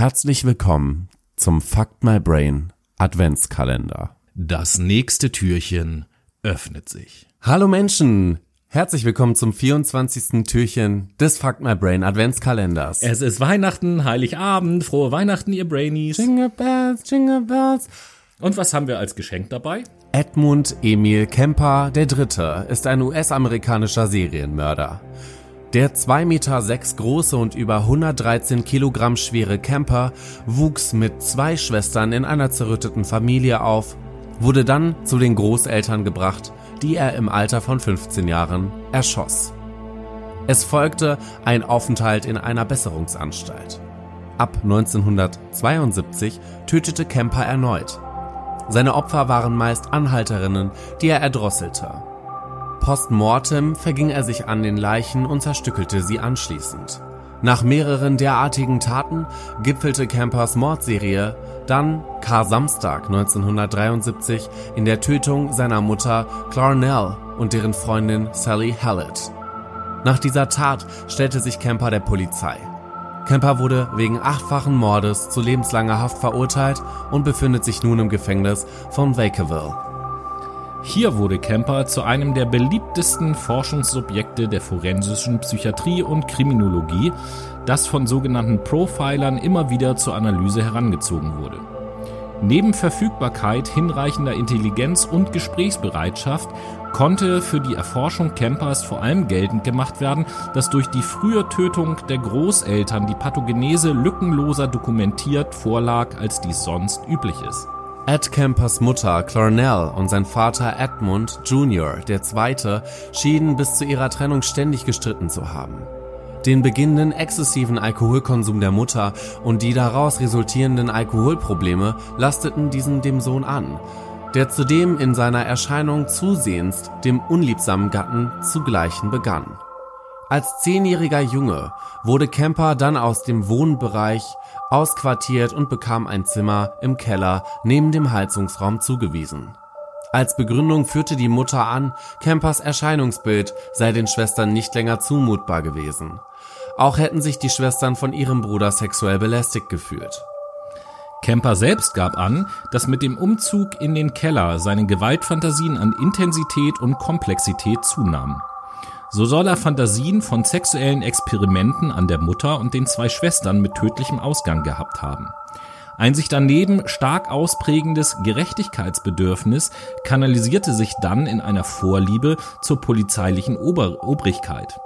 Herzlich willkommen zum Fuck My Brain Adventskalender. Das nächste Türchen öffnet sich. Hallo Menschen! Herzlich willkommen zum 24. Türchen des Fuck My Brain Adventskalenders. Es ist Weihnachten, Heiligabend, frohe Weihnachten, ihr Brainies. Jingle Bells, Jingle Bells. Und was haben wir als Geschenk dabei? Edmund Emil Kemper der Dritte ist ein US-amerikanischer Serienmörder. Der 2,6 Meter große und über 113 Kilogramm schwere Camper wuchs mit zwei Schwestern in einer zerrütteten Familie auf, wurde dann zu den Großeltern gebracht, die er im Alter von 15 Jahren erschoss. Es folgte ein Aufenthalt in einer Besserungsanstalt. Ab 1972 tötete Kemper erneut. Seine Opfer waren meist Anhalterinnen, die er erdrosselte. Postmortem verging er sich an den Leichen und zerstückelte sie anschließend. Nach mehreren derartigen Taten gipfelte Campers Mordserie dann Kar Samstag 1973 in der Tötung seiner Mutter Clarnell und deren Freundin Sally Hallett. Nach dieser Tat stellte sich Kemper der Polizei. Kemper wurde wegen achtfachen Mordes zu lebenslanger Haft verurteilt und befindet sich nun im Gefängnis von Vacaville. Hier wurde Kemper zu einem der beliebtesten Forschungssubjekte der forensischen Psychiatrie und Kriminologie, das von sogenannten Profilern immer wieder zur Analyse herangezogen wurde. Neben Verfügbarkeit hinreichender Intelligenz und Gesprächsbereitschaft konnte für die Erforschung Kempers vor allem geltend gemacht werden, dass durch die frühe Tötung der Großeltern die Pathogenese lückenloser dokumentiert vorlag, als dies sonst üblich ist. Ed Kempers Mutter Clarnell und sein Vater Edmund Jr. II. schienen bis zu ihrer Trennung ständig gestritten zu haben. Den beginnenden exzessiven Alkoholkonsum der Mutter und die daraus resultierenden Alkoholprobleme lasteten diesen dem Sohn an, der zudem in seiner Erscheinung zusehends dem unliebsamen Gatten zu gleichen begann. Als zehnjähriger Junge wurde Kemper dann aus dem Wohnbereich ausquartiert und bekam ein Zimmer im Keller neben dem Heizungsraum zugewiesen. Als Begründung führte die Mutter an, Kempers Erscheinungsbild sei den Schwestern nicht länger zumutbar gewesen. Auch hätten sich die Schwestern von ihrem Bruder sexuell belästigt gefühlt. Kemper selbst gab an, dass mit dem Umzug in den Keller seine Gewaltfantasien an Intensität und Komplexität zunahmen. So soll er Fantasien von sexuellen Experimenten an der Mutter und den zwei Schwestern mit tödlichem Ausgang gehabt haben. Ein sich daneben stark ausprägendes Gerechtigkeitsbedürfnis kanalisierte sich dann in einer Vorliebe zur polizeilichen Ober Obrigkeit.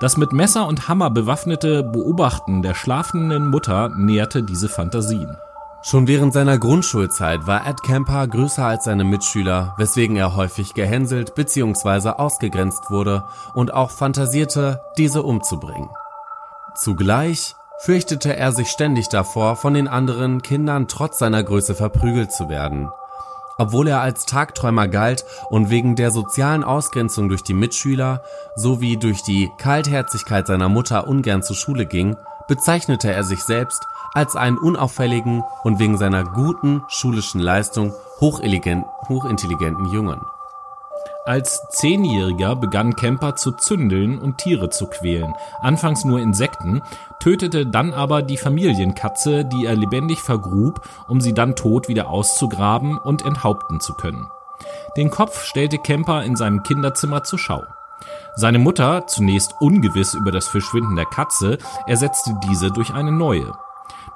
Das mit Messer und Hammer bewaffnete Beobachten der schlafenden Mutter nährte diese Fantasien. Schon während seiner Grundschulzeit war Ed Kemper größer als seine Mitschüler, weswegen er häufig gehänselt bzw. ausgegrenzt wurde und auch fantasierte, diese umzubringen. Zugleich fürchtete er sich ständig davor, von den anderen Kindern trotz seiner Größe verprügelt zu werden. Obwohl er als Tagträumer galt und wegen der sozialen Ausgrenzung durch die Mitschüler sowie durch die Kaltherzigkeit seiner Mutter ungern zur Schule ging, bezeichnete er sich selbst als einen unauffälligen und wegen seiner guten schulischen Leistung hochintelligenten Jungen. Als Zehnjähriger begann Kemper zu zündeln und Tiere zu quälen. Anfangs nur Insekten, tötete dann aber die Familienkatze, die er lebendig vergrub, um sie dann tot wieder auszugraben und enthaupten zu können. Den Kopf stellte Kemper in seinem Kinderzimmer zur Schau. Seine Mutter, zunächst ungewiss über das Verschwinden der Katze, ersetzte diese durch eine neue.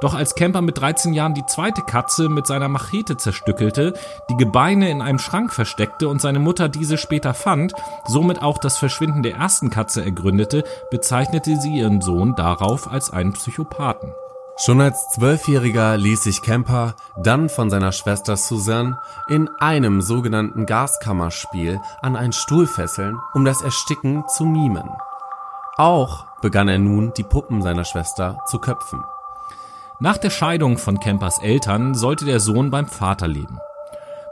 Doch als Kemper mit 13 Jahren die zweite Katze mit seiner Machete zerstückelte, die Gebeine in einem Schrank versteckte und seine Mutter diese später fand, somit auch das Verschwinden der ersten Katze ergründete, bezeichnete sie ihren Sohn darauf als einen Psychopathen. Schon als Zwölfjähriger ließ sich Kemper dann von seiner Schwester Suzanne in einem sogenannten Gaskammerspiel an einen Stuhl fesseln, um das Ersticken zu mimen. Auch begann er nun, die Puppen seiner Schwester zu köpfen. Nach der Scheidung von Kempers Eltern sollte der Sohn beim Vater leben.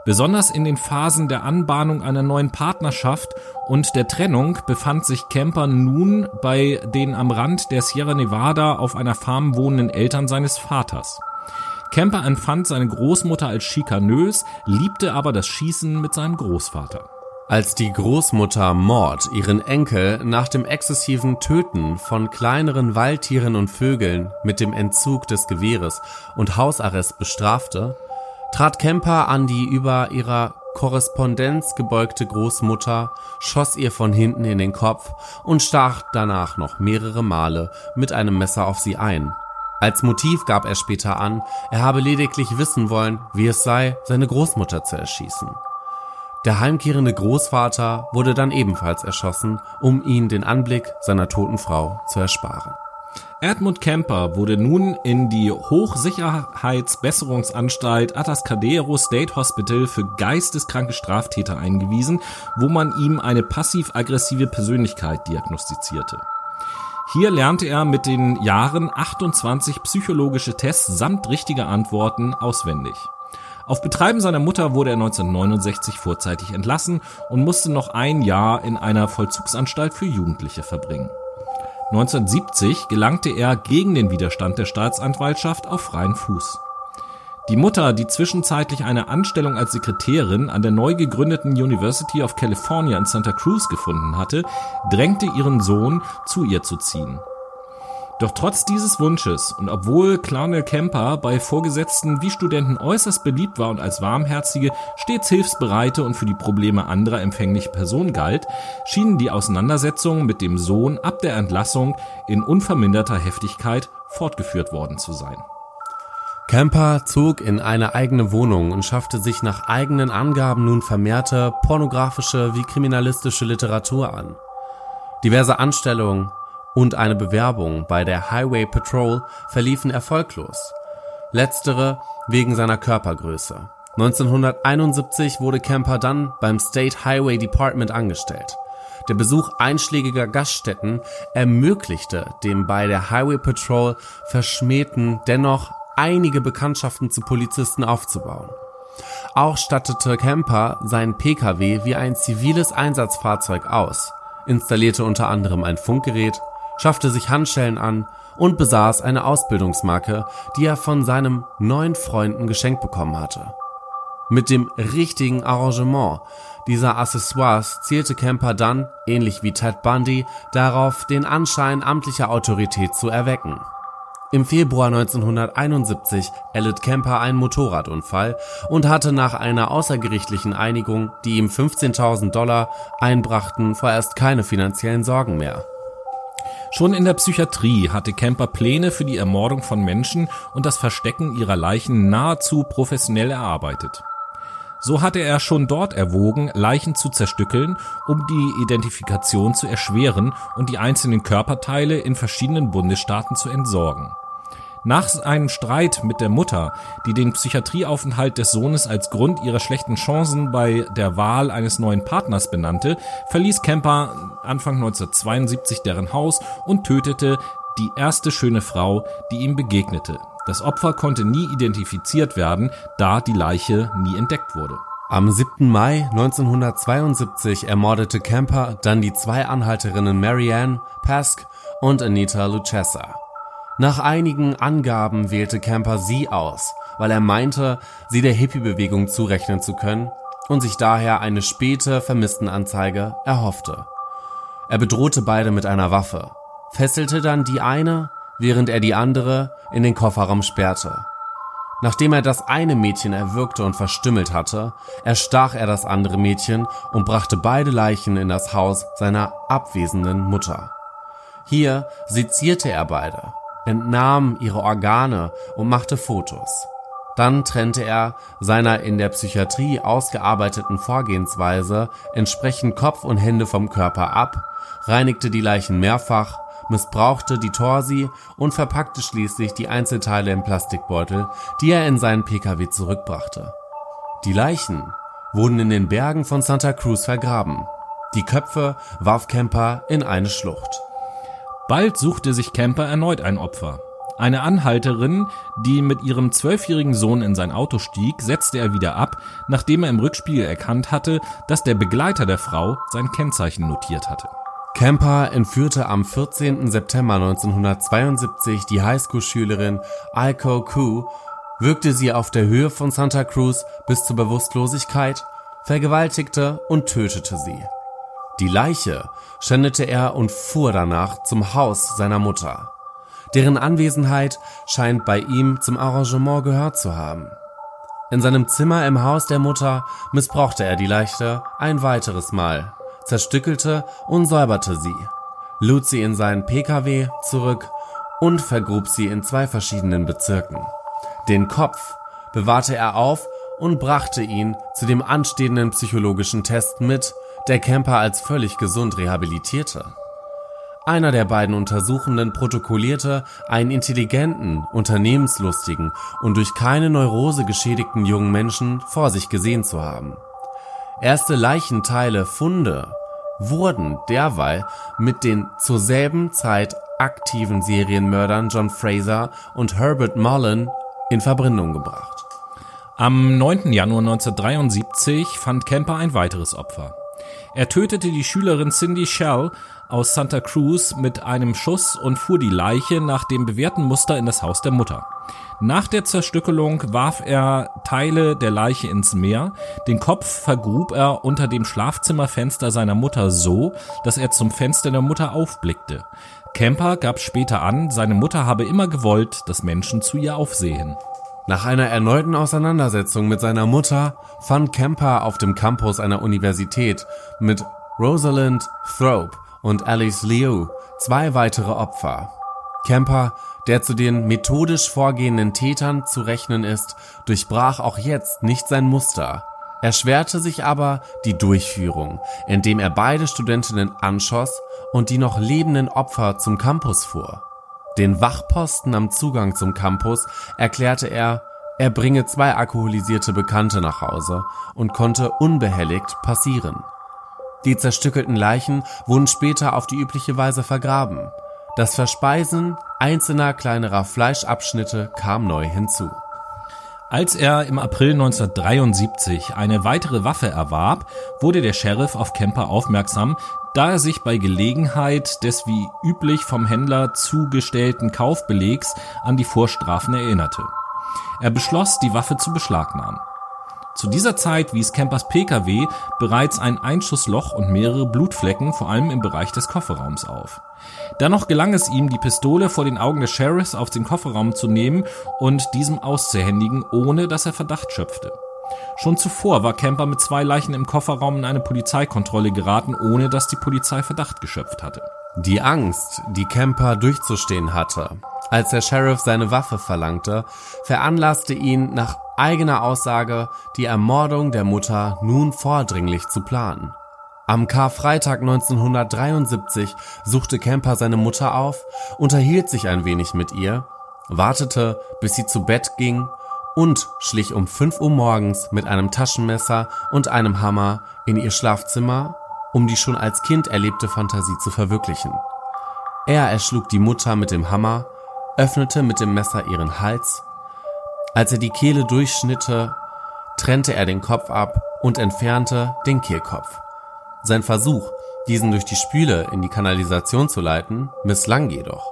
Besonders in den Phasen der Anbahnung einer neuen Partnerschaft und der Trennung befand sich Kemper nun bei den am Rand der Sierra Nevada auf einer Farm wohnenden Eltern seines Vaters. Kemper empfand seine Großmutter als schikanös, liebte aber das Schießen mit seinem Großvater. Als die Großmutter Maud ihren Enkel nach dem exzessiven Töten von kleineren Waldtieren und Vögeln mit dem Entzug des Gewehres und Hausarrest bestrafte, trat Kemper an die über ihrer Korrespondenz gebeugte Großmutter, schoss ihr von hinten in den Kopf und stach danach noch mehrere Male mit einem Messer auf sie ein. Als Motiv gab er später an, er habe lediglich wissen wollen, wie es sei, seine Großmutter zu erschießen. Der heimkehrende Großvater wurde dann ebenfalls erschossen, um ihn den Anblick seiner toten Frau zu ersparen. Edmund Kemper wurde nun in die Hochsicherheitsbesserungsanstalt Atascadero State Hospital für geisteskranke Straftäter eingewiesen, wo man ihm eine passiv-aggressive Persönlichkeit diagnostizierte. Hier lernte er mit den Jahren 28 psychologische Tests samt richtiger Antworten auswendig. Auf Betreiben seiner Mutter wurde er 1969 vorzeitig entlassen und musste noch ein Jahr in einer Vollzugsanstalt für Jugendliche verbringen. 1970 gelangte er gegen den Widerstand der Staatsanwaltschaft auf freien Fuß. Die Mutter, die zwischenzeitlich eine Anstellung als Sekretärin an der neu gegründeten University of California in Santa Cruz gefunden hatte, drängte ihren Sohn, zu ihr zu ziehen. Doch trotz dieses Wunsches und obwohl Clarnell Kemper bei Vorgesetzten wie Studenten äußerst beliebt war und als warmherzige, stets hilfsbereite und für die Probleme anderer empfängliche Person galt, schienen die Auseinandersetzungen mit dem Sohn ab der Entlassung in unverminderter Heftigkeit fortgeführt worden zu sein. Kemper zog in eine eigene Wohnung und schaffte sich nach eigenen Angaben nun vermehrte pornografische wie kriminalistische Literatur an. Diverse Anstellungen, und eine Bewerbung bei der Highway Patrol verliefen erfolglos. Letztere wegen seiner Körpergröße. 1971 wurde Kemper dann beim State Highway Department angestellt. Der Besuch einschlägiger Gaststätten ermöglichte dem bei der Highway Patrol Verschmähten dennoch einige Bekanntschaften zu Polizisten aufzubauen. Auch stattete Kemper sein Pkw wie ein ziviles Einsatzfahrzeug aus, installierte unter anderem ein Funkgerät schaffte sich Handschellen an und besaß eine Ausbildungsmarke, die er von seinem neuen Freunden geschenkt bekommen hatte. Mit dem richtigen Arrangement dieser Accessoires zielte Kemper dann, ähnlich wie Ted Bundy, darauf, den Anschein amtlicher Autorität zu erwecken. Im Februar 1971 erlitt Kemper einen Motorradunfall und hatte nach einer außergerichtlichen Einigung, die ihm 15.000 Dollar einbrachten, vorerst keine finanziellen Sorgen mehr. Schon in der Psychiatrie hatte Kemper Pläne für die Ermordung von Menschen und das Verstecken ihrer Leichen nahezu professionell erarbeitet. So hatte er schon dort erwogen, Leichen zu zerstückeln, um die Identifikation zu erschweren und die einzelnen Körperteile in verschiedenen Bundesstaaten zu entsorgen. Nach einem Streit mit der Mutter, die den Psychiatrieaufenthalt des Sohnes als Grund ihrer schlechten Chancen bei der Wahl eines neuen Partners benannte, verließ Kemper Anfang 1972 deren Haus und tötete die erste schöne Frau, die ihm begegnete. Das Opfer konnte nie identifiziert werden, da die Leiche nie entdeckt wurde. Am 7. Mai 1972 ermordete Kemper dann die zwei Anhalterinnen Marianne Pask und Anita Lucchesa. Nach einigen Angaben wählte Camper sie aus, weil er meinte, sie der Hippie-Bewegung zurechnen zu können und sich daher eine späte Vermisstenanzeige erhoffte. Er bedrohte beide mit einer Waffe, fesselte dann die eine, während er die andere in den Kofferraum sperrte. Nachdem er das eine Mädchen erwürgte und verstümmelt hatte, erstach er das andere Mädchen und brachte beide Leichen in das Haus seiner abwesenden Mutter. Hier sezierte er beide entnahm ihre Organe und machte Fotos. Dann trennte er seiner in der Psychiatrie ausgearbeiteten Vorgehensweise entsprechend Kopf und Hände vom Körper ab, reinigte die Leichen mehrfach, missbrauchte die Torsi und verpackte schließlich die Einzelteile in Plastikbeutel, die er in seinen Pkw zurückbrachte. Die Leichen wurden in den Bergen von Santa Cruz vergraben. Die Köpfe warf Kemper in eine Schlucht. Bald suchte sich Camper erneut ein Opfer. Eine Anhalterin, die mit ihrem zwölfjährigen Sohn in sein Auto stieg, setzte er wieder ab, nachdem er im Rückspiegel erkannt hatte, dass der Begleiter der Frau sein Kennzeichen notiert hatte. Camper entführte am 14. September 1972 die Highschool-Schülerin Aiko Ku, wirkte sie auf der Höhe von Santa Cruz bis zur Bewusstlosigkeit vergewaltigte und tötete sie. Die Leiche schändete er und fuhr danach zum Haus seiner Mutter. Deren Anwesenheit scheint bei ihm zum Arrangement gehört zu haben. In seinem Zimmer im Haus der Mutter missbrauchte er die Leiche ein weiteres Mal, zerstückelte und säuberte sie, lud sie in seinen Pkw zurück und vergrub sie in zwei verschiedenen Bezirken. Den Kopf bewahrte er auf und brachte ihn zu dem anstehenden psychologischen Test mit, der Camper als völlig gesund rehabilitierte. Einer der beiden Untersuchenden protokollierte einen intelligenten, unternehmenslustigen und durch keine Neurose geschädigten jungen Menschen vor sich gesehen zu haben. Erste Leichenteile Funde wurden derweil mit den zur selben Zeit aktiven Serienmördern John Fraser und Herbert Mullen in Verbindung gebracht. Am 9. Januar 1973 fand Kemper ein weiteres Opfer. Er tötete die Schülerin Cindy Shell aus Santa Cruz mit einem Schuss und fuhr die Leiche nach dem bewährten Muster in das Haus der Mutter. Nach der Zerstückelung warf er Teile der Leiche ins Meer, den Kopf vergrub er unter dem Schlafzimmerfenster seiner Mutter so, dass er zum Fenster der Mutter aufblickte. Kemper gab später an, seine Mutter habe immer gewollt, dass Menschen zu ihr aufsehen. Nach einer erneuten Auseinandersetzung mit seiner Mutter fand Kemper auf dem Campus einer Universität mit Rosalind Thrope und Alice Liu zwei weitere Opfer. Kemper, der zu den methodisch vorgehenden Tätern zu rechnen ist, durchbrach auch jetzt nicht sein Muster. Er schwerte sich aber die Durchführung, indem er beide Studentinnen anschoss und die noch lebenden Opfer zum Campus fuhr. Den Wachposten am Zugang zum Campus erklärte er, er bringe zwei alkoholisierte Bekannte nach Hause und konnte unbehelligt passieren. Die zerstückelten Leichen wurden später auf die übliche Weise vergraben. Das Verspeisen einzelner kleinerer Fleischabschnitte kam neu hinzu. Als er im April 1973 eine weitere Waffe erwarb, wurde der Sheriff auf Kemper aufmerksam, da er sich bei Gelegenheit des wie üblich vom Händler zugestellten Kaufbelegs an die Vorstrafen erinnerte. Er beschloss, die Waffe zu beschlagnahmen. Zu dieser Zeit wies Campers Pkw bereits ein Einschussloch und mehrere Blutflecken, vor allem im Bereich des Kofferraums auf. Dennoch gelang es ihm, die Pistole vor den Augen des Sheriffs auf den Kofferraum zu nehmen und diesem auszuhändigen, ohne dass er Verdacht schöpfte. Schon zuvor war Camper mit zwei Leichen im Kofferraum in eine Polizeikontrolle geraten, ohne dass die Polizei Verdacht geschöpft hatte. Die Angst, die Camper durchzustehen hatte, als der Sheriff seine Waffe verlangte, veranlasste ihn nach eigener Aussage, die Ermordung der Mutter nun vordringlich zu planen. Am Karfreitag 1973 suchte Camper seine Mutter auf, unterhielt sich ein wenig mit ihr, wartete, bis sie zu Bett ging und schlich um 5 Uhr morgens mit einem Taschenmesser und einem Hammer in ihr Schlafzimmer, um die schon als Kind erlebte Fantasie zu verwirklichen. Er erschlug die Mutter mit dem Hammer, öffnete mit dem Messer ihren Hals. Als er die Kehle durchschnitte, trennte er den Kopf ab und entfernte den Kehlkopf. Sein Versuch, diesen durch die Spüle in die Kanalisation zu leiten, misslang jedoch.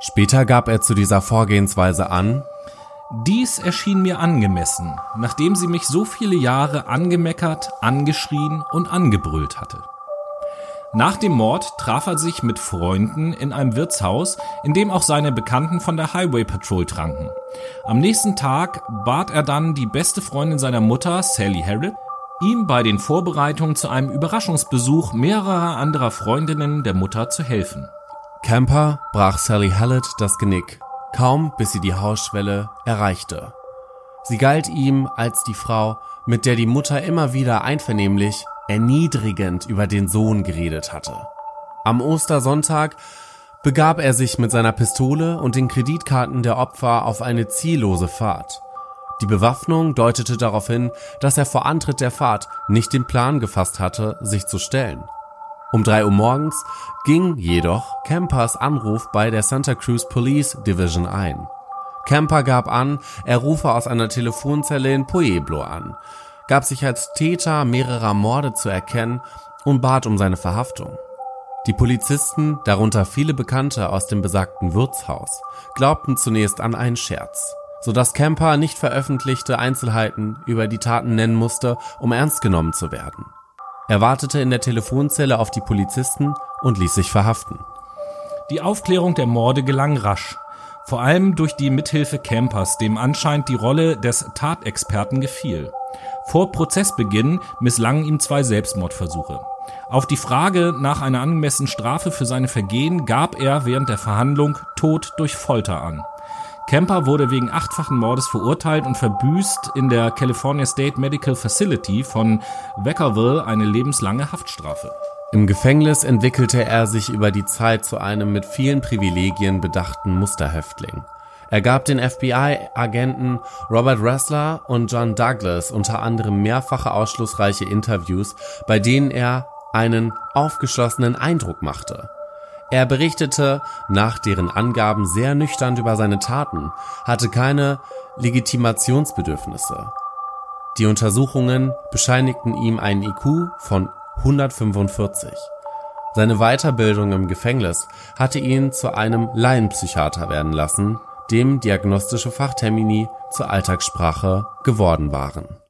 Später gab er zu dieser Vorgehensweise an, dies erschien mir angemessen, nachdem sie mich so viele Jahre angemeckert, angeschrien und angebrüllt hatte. Nach dem Mord traf er sich mit Freunden in einem Wirtshaus, in dem auch seine Bekannten von der Highway Patrol tranken. Am nächsten Tag bat er dann die beste Freundin seiner Mutter, Sally Harrod, ihm bei den Vorbereitungen zu einem Überraschungsbesuch mehrerer anderer Freundinnen der Mutter zu helfen. Camper brach Sally Hallett das Genick, kaum bis sie die Hausschwelle erreichte. Sie galt ihm als die Frau, mit der die Mutter immer wieder einvernehmlich erniedrigend über den Sohn geredet hatte. Am Ostersonntag begab er sich mit seiner Pistole und den Kreditkarten der Opfer auf eine ziellose Fahrt. Die Bewaffnung deutete darauf hin, dass er vor Antritt der Fahrt nicht den Plan gefasst hatte, sich zu stellen. Um drei Uhr morgens ging jedoch Campers Anruf bei der Santa Cruz Police Division ein. Camper gab an, er rufe aus einer Telefonzelle in Pueblo an, gab sich als Täter mehrerer Morde zu erkennen und bat um seine Verhaftung. Die Polizisten, darunter viele Bekannte aus dem besagten Wirtshaus, glaubten zunächst an einen Scherz. sodass Kemper nicht veröffentlichte Einzelheiten über die Taten nennen musste, um ernst genommen zu werden. Er wartete in der Telefonzelle auf die Polizisten und ließ sich verhaften. Die Aufklärung der Morde gelang rasch. Vor allem durch die Mithilfe Campers, dem anscheinend die Rolle des Tatexperten gefiel. Vor Prozessbeginn misslangen ihm zwei Selbstmordversuche. Auf die Frage nach einer angemessenen Strafe für seine Vergehen gab er während der Verhandlung Tod durch Folter an. Kemper wurde wegen achtfachen Mordes verurteilt und verbüßt in der California State Medical Facility von Vacaville eine lebenslange Haftstrafe. Im Gefängnis entwickelte er sich über die Zeit zu einem mit vielen Privilegien bedachten Musterhäftling. Er gab den FBI-Agenten Robert Ressler und John Douglas unter anderem mehrfache ausschlussreiche Interviews, bei denen er einen aufgeschlossenen Eindruck machte. Er berichtete nach deren Angaben sehr nüchtern über seine Taten, hatte keine Legitimationsbedürfnisse. Die Untersuchungen bescheinigten ihm einen IQ von 145. Seine Weiterbildung im Gefängnis hatte ihn zu einem Laienpsychiater werden lassen, dem diagnostische Fachtermini zur Alltagssprache geworden waren